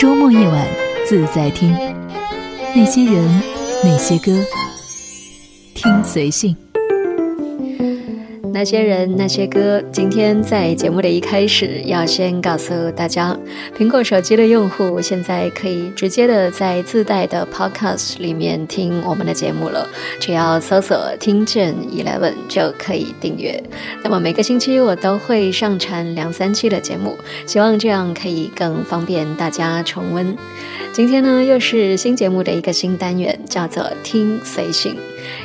周末夜晚自在听，那些人，那些歌，听随性。那些人，那些歌。今天在节目的一开始，要先告诉大家，苹果手机的用户现在可以直接的在自带的 Podcast 里面听我们的节目了，只要搜索“听见 Eleven” 就可以订阅。那么每个星期我都会上传两三期的节目，希望这样可以更方便大家重温。今天呢，又是新节目的一个新单元，叫做“听随性”。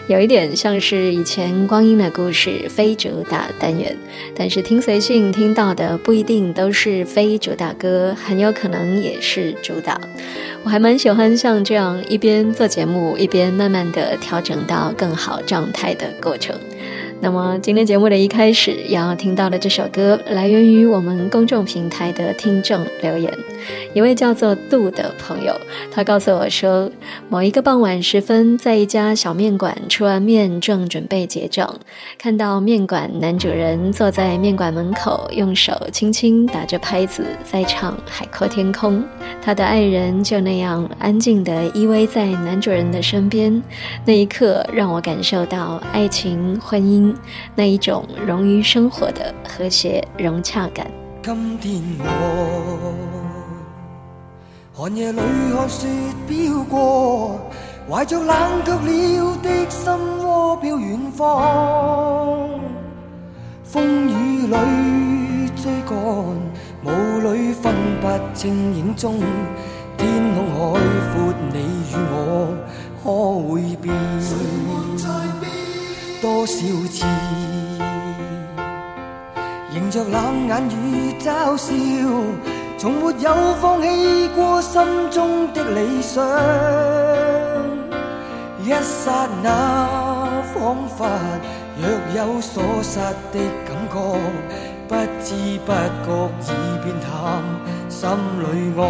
有一点像是以前光阴的故事非主打单元，但是听随性听到的不一定都是非主打歌，很有可能也是主打。我还蛮喜欢像这样一边做节目一边慢慢的调整到更好状态的过程。那么今天节目的一开始要听到的这首歌，来源于我们公众平台的听众留言。一位叫做杜的朋友，他告诉我说，某一个傍晚时分，在一家小面馆吃完面，正准备结账，看到面馆男主人坐在面馆门口，用手轻轻打着拍子，在唱《海阔天空》。他的爱人就那样安静地依偎在男主人的身边，那一刻让我感受到爱情、婚姻那一种融于生活的和谐融洽感。今天我。寒夜里看雪飘过，怀着冷却了的心窝飘远方。风雨里追赶，雾里分不清影踪。天空海阔，你与我可会变？多少次迎着冷眼与嘲笑。从没有放弃过心中的理想，一刹那仿佛若有所失的感觉，不知不觉已变淡，心里爱。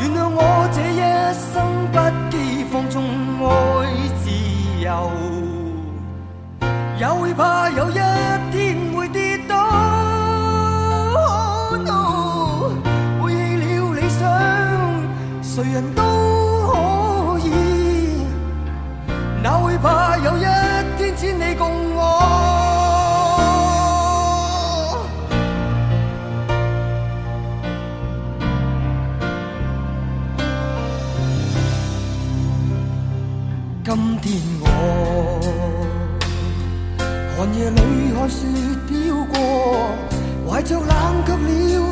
原谅我这一生不雪飘过，怀着冷却了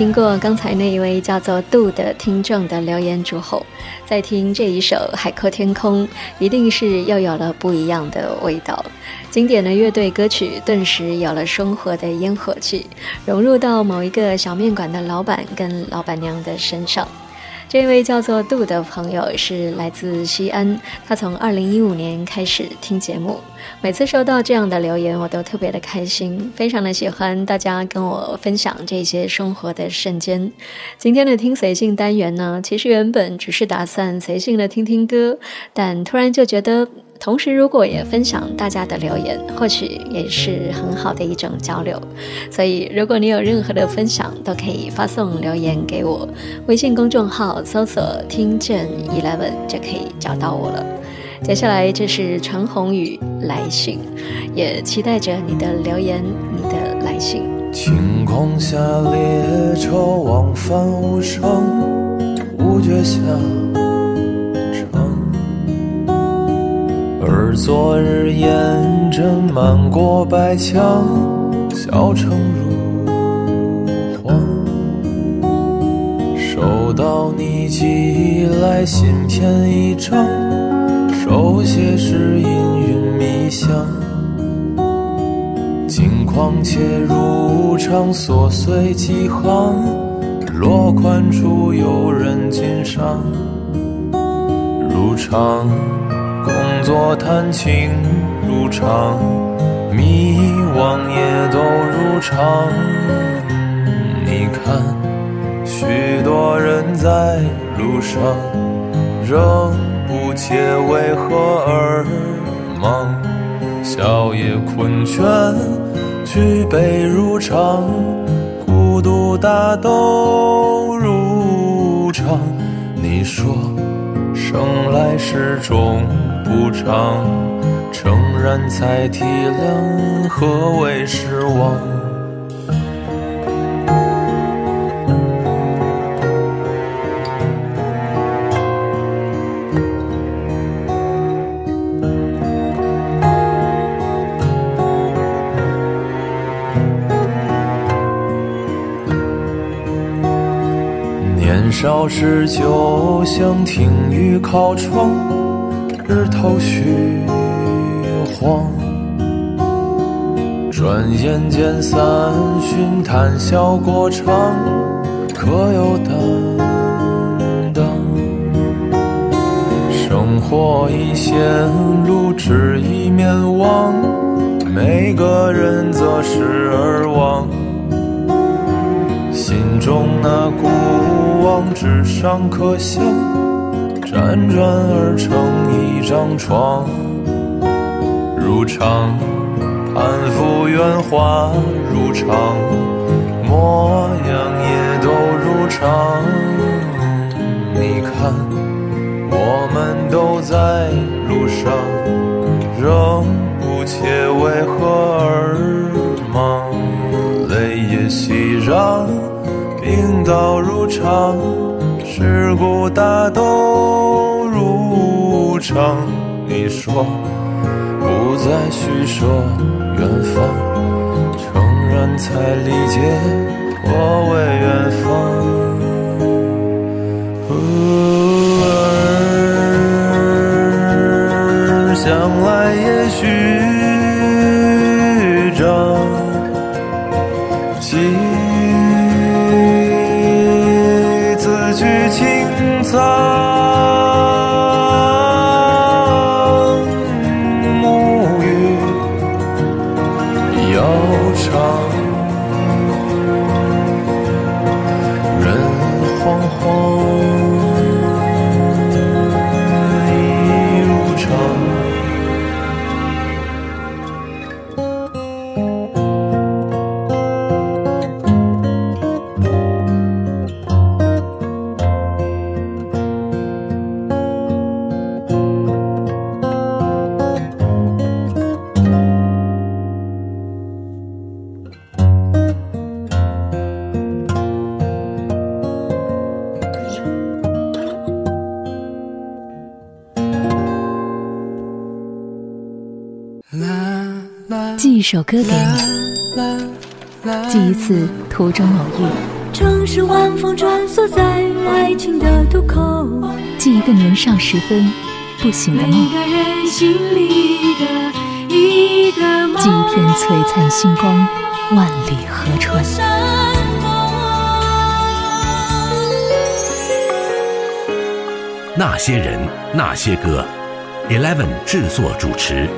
听过刚才那一位叫做杜的听众的留言之后，再听这一首《海阔天空》，一定是又有了不一样的味道。经典的乐队歌曲顿时有了生活的烟火气，融入到某一个小面馆的老板跟老板娘的身上。这位叫做杜的朋友是来自西安，他从二零一五年开始听节目，每次收到这样的留言，我都特别的开心，非常的喜欢大家跟我分享这些生活的瞬间。今天的听随性单元呢，其实原本只是打算随性的听听歌，但突然就觉得。同时，如果也分享大家的留言，或许也是很好的一种交流。所以，如果你有任何的分享，都可以发送留言给我。微信公众号搜索“听见 Eleven” 就可以找到我了。接下来，这是陈宏宇来信，也期待着你的留言，你的来信。晴空下，列车往返无声，无觉响。而昨日烟尘漫过白墙，小城如画。收到你寄来信片一张，手写是氤氲迷香。近况且如常，琐碎几行，落款处有人欣赏，如常。工作谈情如常，迷惘也都如常。你看，许多人在路上，仍不解为何而忙。笑也困倦，举杯如常，孤独大都如常。你说，生来是种。不长，诚然才体谅何为失望。年少时就想听雨靠窗。日头虚晃，转眼间三巡谈笑过场，可有担当？生活已陷入只一面望，每个人择时而忘，心中那古往纸上可想。辗转而成一张床，如常攀附圆滑如常，模样也都如常。你看，我们都在路上，仍不解为何而忙。泪也熙攘，病倒如常。世故大都如常，你说不再虚设远方，诚然才理解何为远方。想来也许。首歌给你，寄一次途中偶遇。城市晚风穿梭在爱情的渡口，记一个年少时分不醒的梦，每个人心里的一个梦，记一片璀璨星光，万里河川。那些人，那些歌，Eleven 制作主持，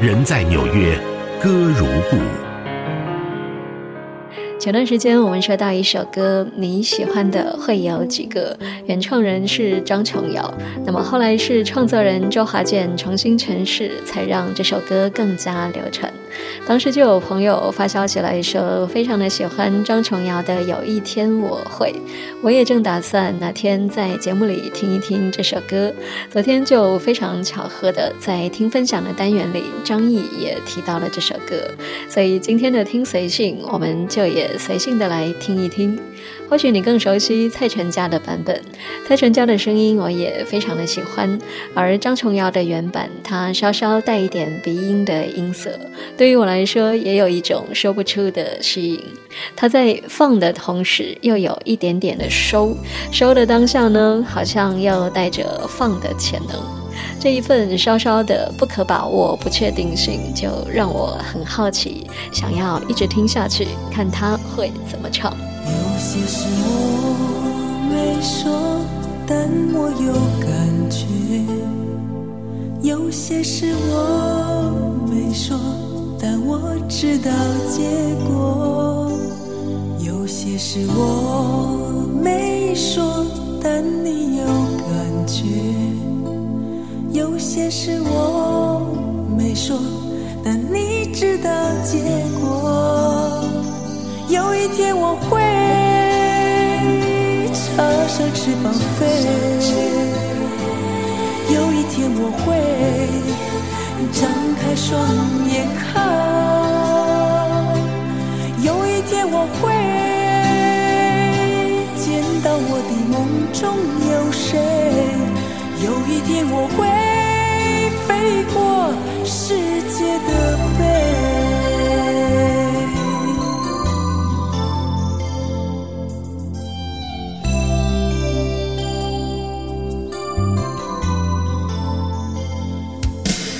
人在纽约，歌如故。前段时间我们说到一首歌，你喜欢的会有几个？原创人是张琼瑶，那么后来是创作人周华健重新诠释，才让这首歌更加流传。当时就有朋友发消息来说，非常的喜欢张琼瑶的《有一天我会》，我也正打算哪天在节目里听一听这首歌。昨天就非常巧合的在听分享的单元里，张毅也提到了这首歌，所以今天的听随性，我们就也随性的来听一听。或许你更熟悉蔡淳佳的版本，蔡淳佳的声音我也非常的喜欢，而张琼瑶的原版，它稍稍带一点鼻音的音色，对于我来说也有一种说不出的吸引。它在放的同时，又有一点点的收，收的当下呢，好像又带着放的潜能。这一份稍稍的不可把握、不确定性，就让我很好奇，想要一直听下去，看他会怎么唱。有些事我没说，但我有感觉；有些事我没说，但我知道结果；有些事我没说，但你有感觉；有些事我没说，但你知道结果。有一天我会插上翅膀飞，有一天我会张开双眼看，有一天我会见到我的梦中有谁，有一天我会飞过世界的背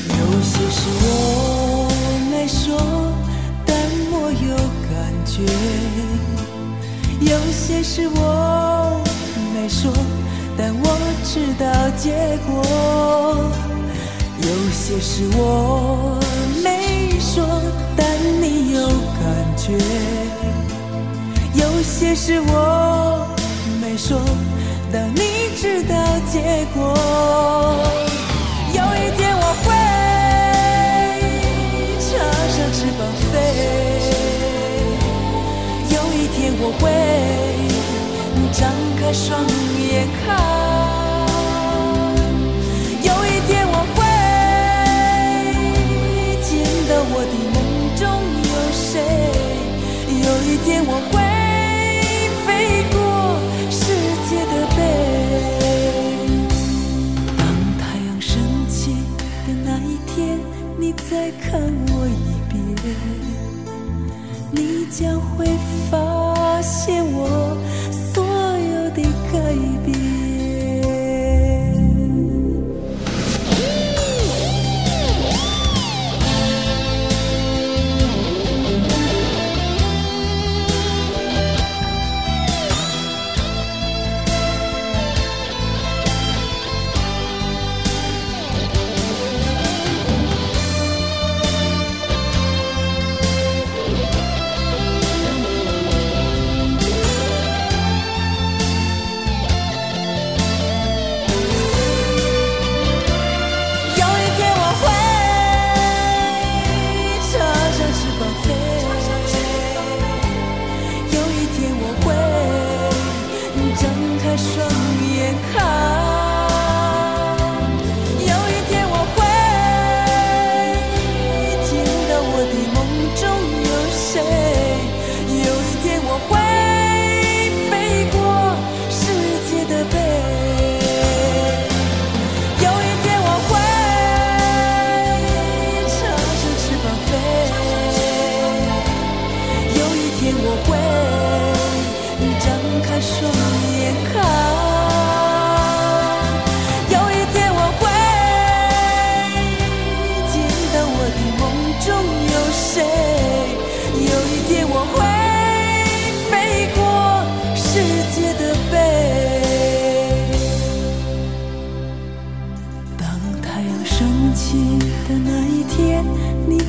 有些事我没说但我有感觉有些事我没说但我知道结果。有些事我没说，但你有感觉；有些事我没说，但你知道结果。有一天我会插上翅膀飞。有一天我会张开双眼看，谁，有一天我会飞过世界的背。当太阳升起的那一天，你再看我一遍，你将会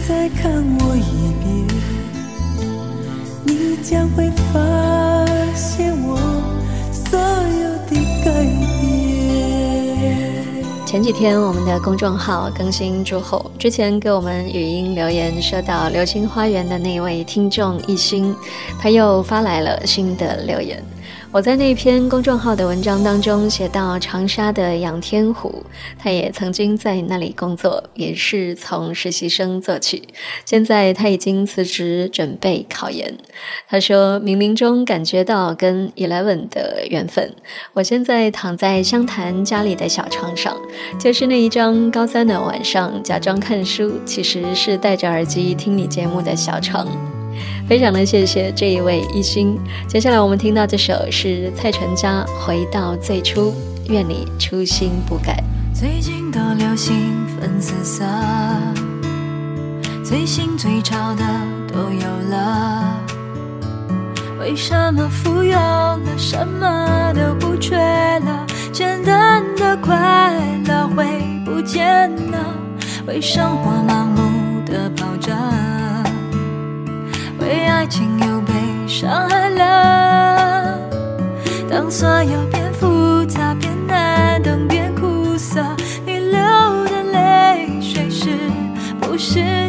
再看我一遍，你将会发现我所有的改变。前几天我们的公众号更新之后，之前给我们语音留言说到《流星花园》的那位听众一心，他又发来了新的留言。我在那篇公众号的文章当中写到，长沙的杨天虎，他也曾经在那里工作，也是从实习生做起。现在他已经辞职，准备考研。他说，冥冥中感觉到跟 Eleven 的缘分。我现在躺在湘潭家里的小床上，就是那一张高三的晚上，假装看书，其实是戴着耳机听你节目的小床。非常的谢谢这一位一心。接下来我们听到这首是蔡淳佳《回到最初》，愿你初心不改。最近都流行粉紫色，最新最潮的都有了。为什么富有了，什么都不缺了？简单的快乐会不见了，为生活盲目的跑，为爱情又被伤害了。当所有变复杂、变难懂、变苦涩，你流的泪水是不是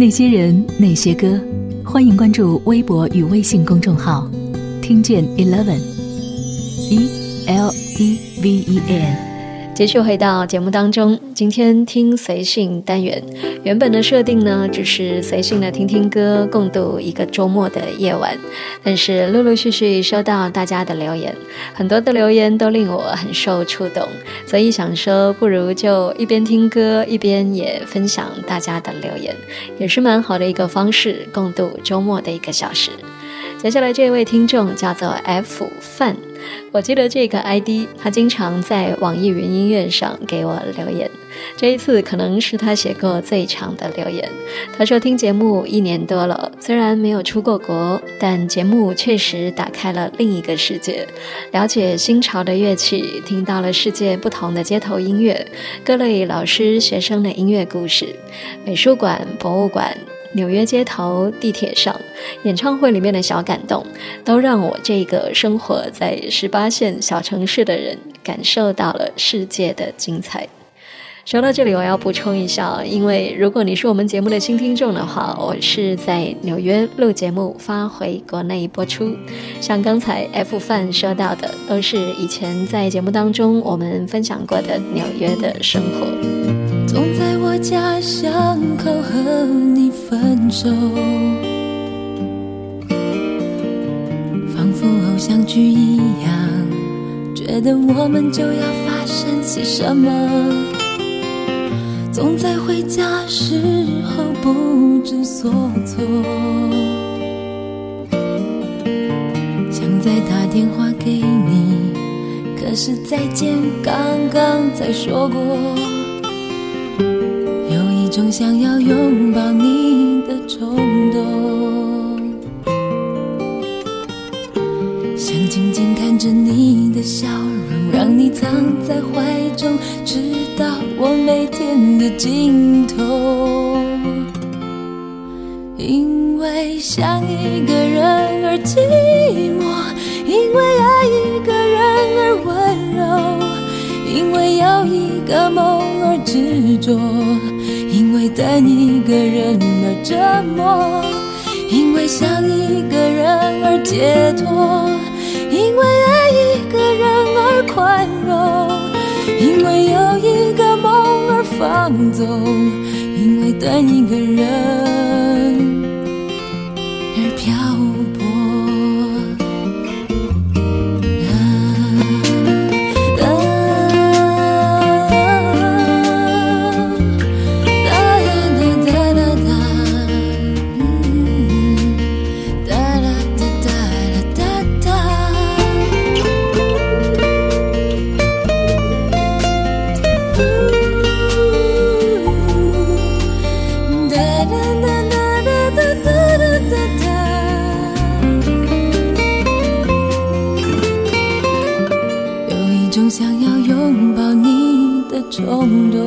那些人，那些歌，欢迎关注微博与微信公众号，听见 Eleven，E L E V E N。继续回到节目当中，今天听随性单元，原本的设定呢，只是随性的听听歌，共度一个周末的夜晚。但是陆陆续续收到大家的留言，很多的留言都令我很受触动，所以想说，不如就一边听歌，一边也分享大家的留言，也是蛮好的一个方式，共度周末的一个小时。接下来这位听众叫做 F 范。我记得这个 ID，他经常在网易云音乐上给我留言。这一次可能是他写过最长的留言。他说听节目一年多了，虽然没有出过国，但节目确实打开了另一个世界，了解新潮的乐器，听到了世界不同的街头音乐，各类老师学生的音乐故事，美术馆、博物馆。纽约街头、地铁上、演唱会里面的小感动，都让我这个生活在十八线小城市的人感受到了世界的精彩。说到这里，我要补充一下，因为如果你是我们节目的新听众的话，我是在纽约录节目发回国内播出。像刚才 F 范说到的，都是以前在节目当中我们分享过的纽约的生活。我家巷口和你分手，仿佛偶像剧一样，觉得我们就要发生些什么。总在回家时候不知所措，想再打电话给你，可是再见刚刚才说过。种想要拥抱你的冲动，想静静看着你的笑容，让你藏在怀中，直到我每天的尽头。因为想一个人而寂寞，因为爱一个人而温柔，因为有一个梦而执着。等一个人而折磨，因为想一个人而解脱，因为爱一个人而宽容，因为有一个梦而放纵，因为等一个人。想要拥抱你的冲动，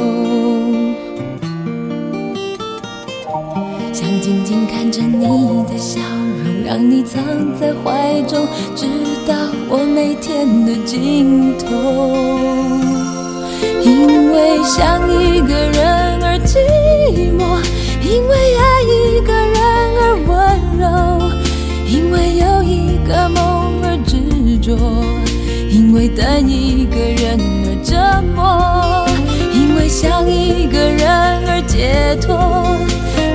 想静静看着你的笑容，让你藏在怀中，直到我每天的尽头。因为想一个人而寂寞，因为爱一个人而温柔，因为有一个梦而执着，因为等一个人而折磨。因为想一个人而解脱，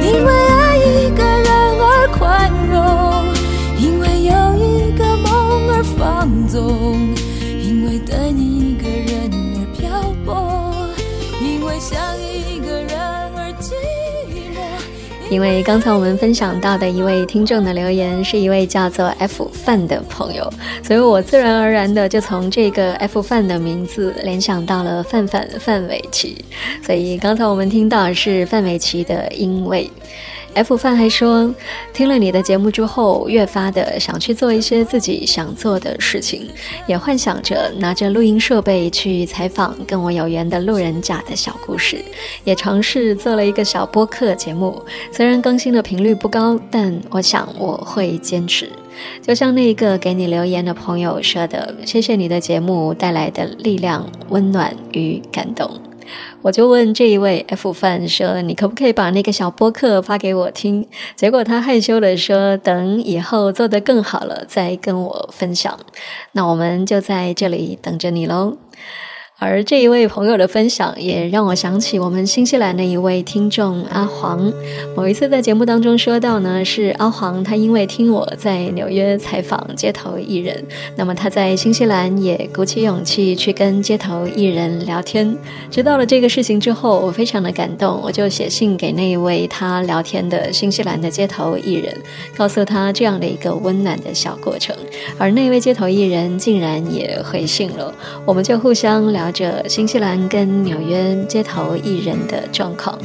因为爱因为刚才我们分享到的一位听众的留言是一位叫做 F 范的朋友，所以我自然而然的就从这个 F 范的名字联想到了范范范玮琪，所以刚才我们听到是范玮琪的《因为》。F 范还说，听了你的节目之后，越发的想去做一些自己想做的事情，也幻想着拿着录音设备去采访跟我有缘的路人甲的小故事，也尝试做了一个小播客节目。虽然更新的频率不高，但我想我会坚持。就像那个给你留言的朋友说的：“谢谢你的节目带来的力量、温暖与感动。”我就问这一位 F 范说：“你可不可以把那个小播客发给我听？”结果他害羞的说：“等以后做得更好了再跟我分享。”那我们就在这里等着你喽。而这一位朋友的分享，也让我想起我们新西兰的一位听众阿黄。某一次在节目当中说到呢，是阿黄他因为听我在纽约采访街头艺人，那么他在新西兰也鼓起勇气去跟街头艺人聊天。知道了这个事情之后，我非常的感动，我就写信给那一位他聊天的新西兰的街头艺人，告诉他这样的一个温暖的小过程。而那位街头艺人竟然也回信了，我们就互相聊。着新西兰跟纽约街头艺人的状况，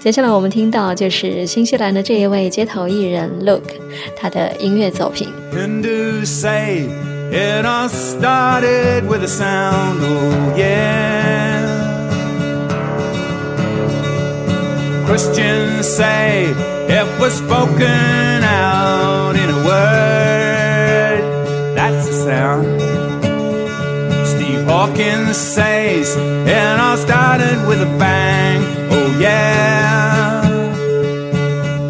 接下来我们听到就是新西兰的这一位街头艺人 Look 他的音乐作品。Christians say it was spoken Hawkins says, and I started with a bang. Oh, yeah,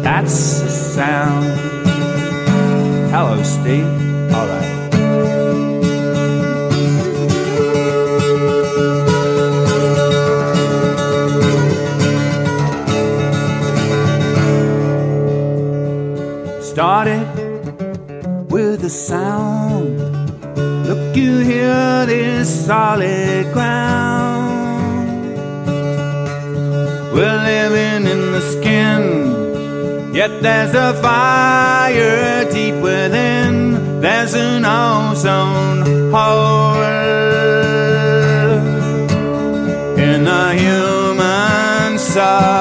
that's the sound. Hello, Steve. All right. Started with a sound solid ground. We're living in the skin, yet there's a fire deep within. There's an ozone hole in the human soul.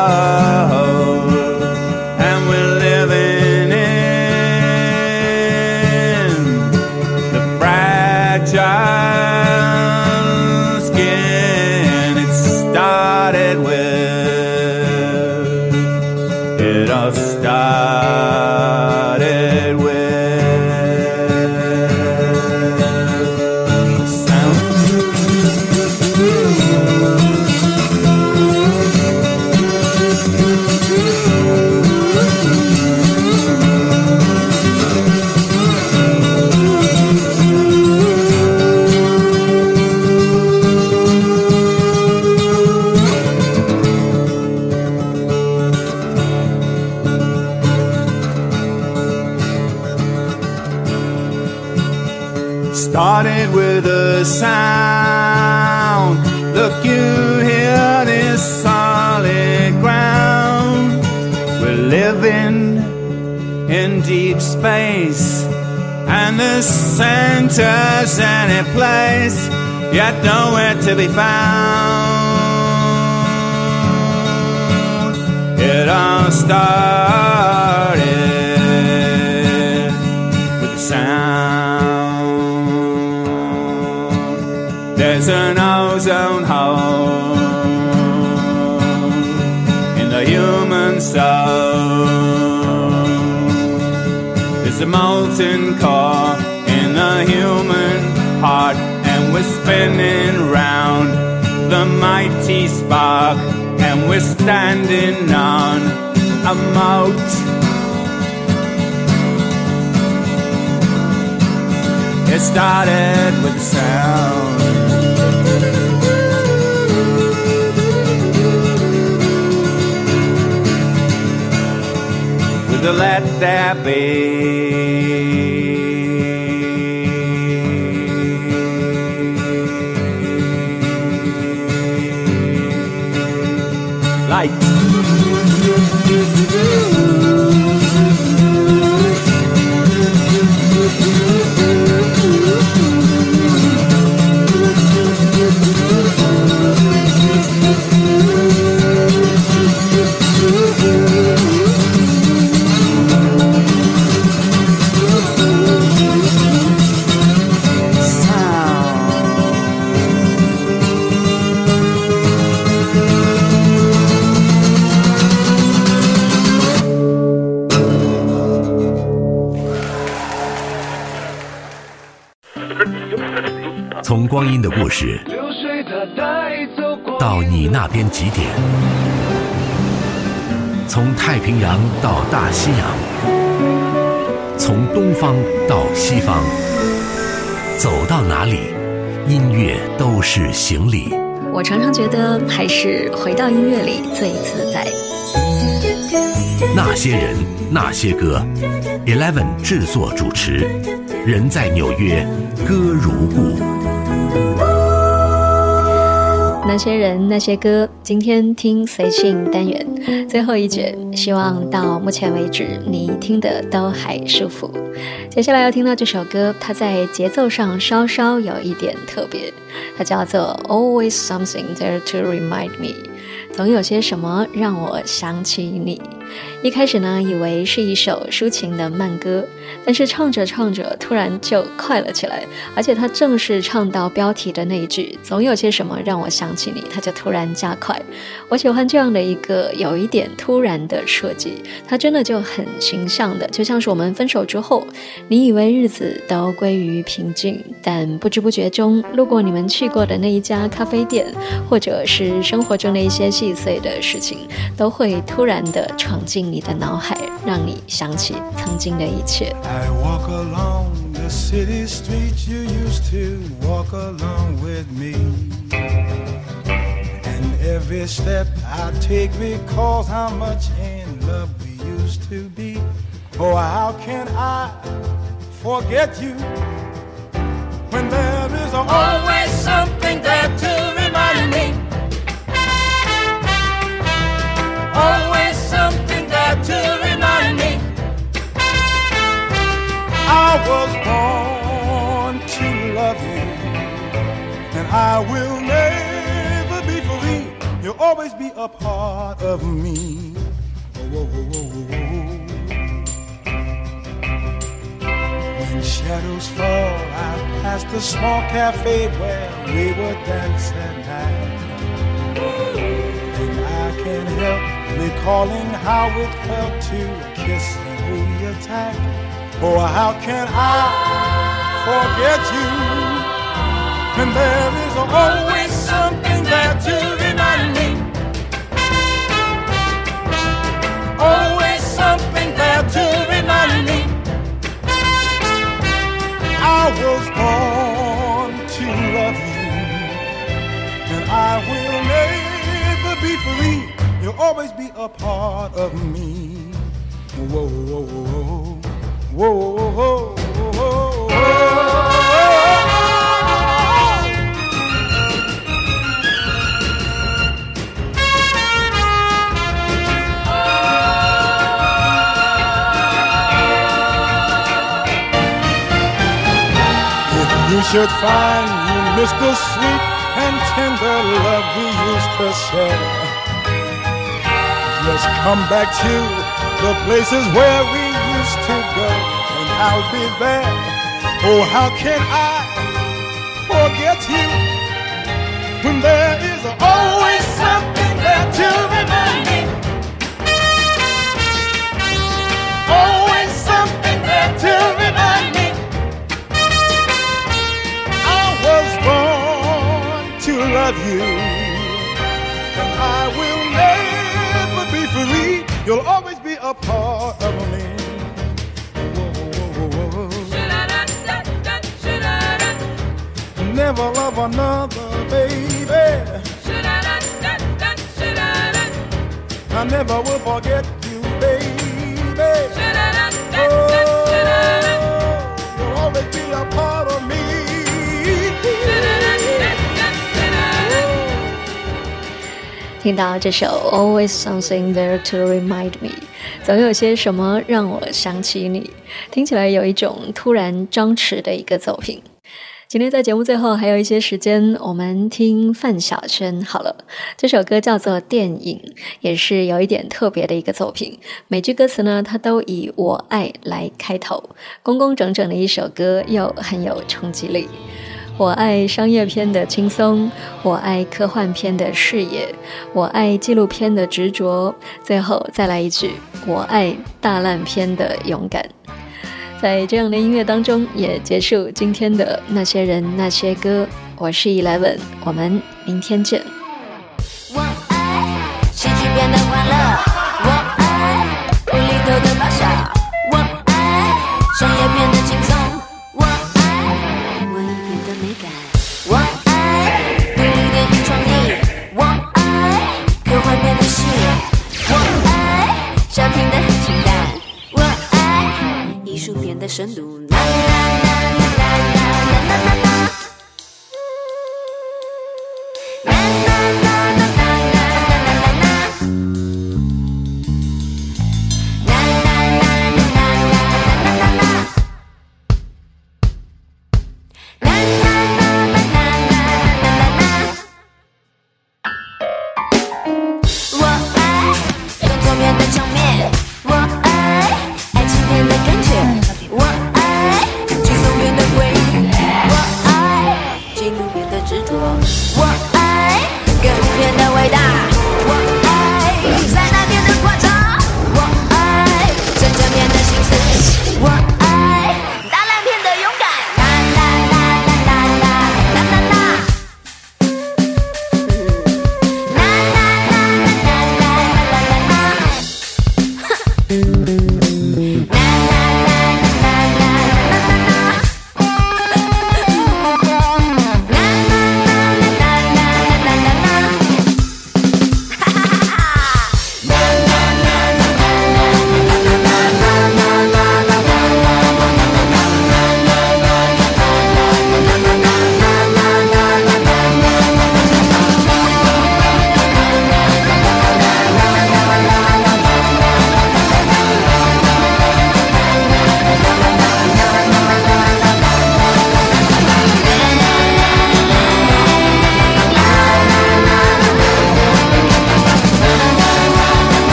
And the center's any place, yet nowhere to be found. It all started with a sound. There's an ozone hole in the human soul is a molten in the human heart, and we're spinning round the mighty spark, and we're standing on a moat. It started with a sound. to let there be. 边几点？从太平洋到大西洋，从东方到西方，走到哪里，音乐都是行李。我常常觉得还是回到音乐里最自在。那些人，那些歌，Eleven 制作主持，人在纽约，歌如故。那些人，那些歌，今天听随性单元最后一节，希望到目前为止你听的都还舒服。接下来要听到这首歌，它在节奏上稍稍有一点特别，它叫做 Always Something There to Remind Me，总有些什么让我想起你。一开始呢，以为是一首抒情的慢歌，但是唱着唱着，突然就快了起来。而且他正是唱到标题的那一句“总有些什么让我想起你”，他就突然加快。我喜欢这样的一个有一点突然的设计，它真的就很形象的，就像是我们分手之后，你以为日子都归于平静，但不知不觉中，路过你们去过的那一家咖啡店，或者是生活中的一些细碎的事情，都会突然的 闯进你的脑海，让你想起曾经的一切。 I walk along the city streets you used to walk along with me. And every step I take recalls how much in love we used to be. Oh, how can I forget you when there is always something there to Was born to love you, and I will never be free. You'll always be a part of me. Oh, oh, oh. When shadows fall, I pass the small cafe where we would dance at night. And I can't help recalling how it felt to kiss and hold you tight. Oh, how can I forget you when there is always something there to remind me? Always something there to remind me. I was born to love you, and I will never be free. You'll always be a part of me. Whoa, whoa, whoa, whoa, whoa, whoa, whoa. If you should find you miss the sweet and tender love we used to share, just come back to the places where we used to I'll be there. Oh, how can I forget you when there is always something there to remind me? Always something there to remind me. I was born to love you, and I will never be free. You'll always be a part of me. Never love another, baby. I never will forget you, baby. Oh, you'll always be a part of me. 听到这首《Always Something There to Remind Me》，总有些什么让我想起你，听起来有一种突然张弛的一个作品。今天在节目最后还有一些时间，我们听范晓萱好了。这首歌叫做《电影》，也是有一点特别的一个作品。每句歌词呢，它都以“我爱”来开头，工工整整的一首歌，又很有冲击力。我爱商业片的轻松，我爱科幻片的视野，我爱纪录片的执着，最后再来一句：我爱大烂片的勇敢。在这样的音乐当中，也结束今天的那些人那些歌。我是 Eleven，我们明天见。我爱喜剧变得欢乐，我爱无厘头的搞笑，我爱商业变得轻松，我爱文艺片的美感，我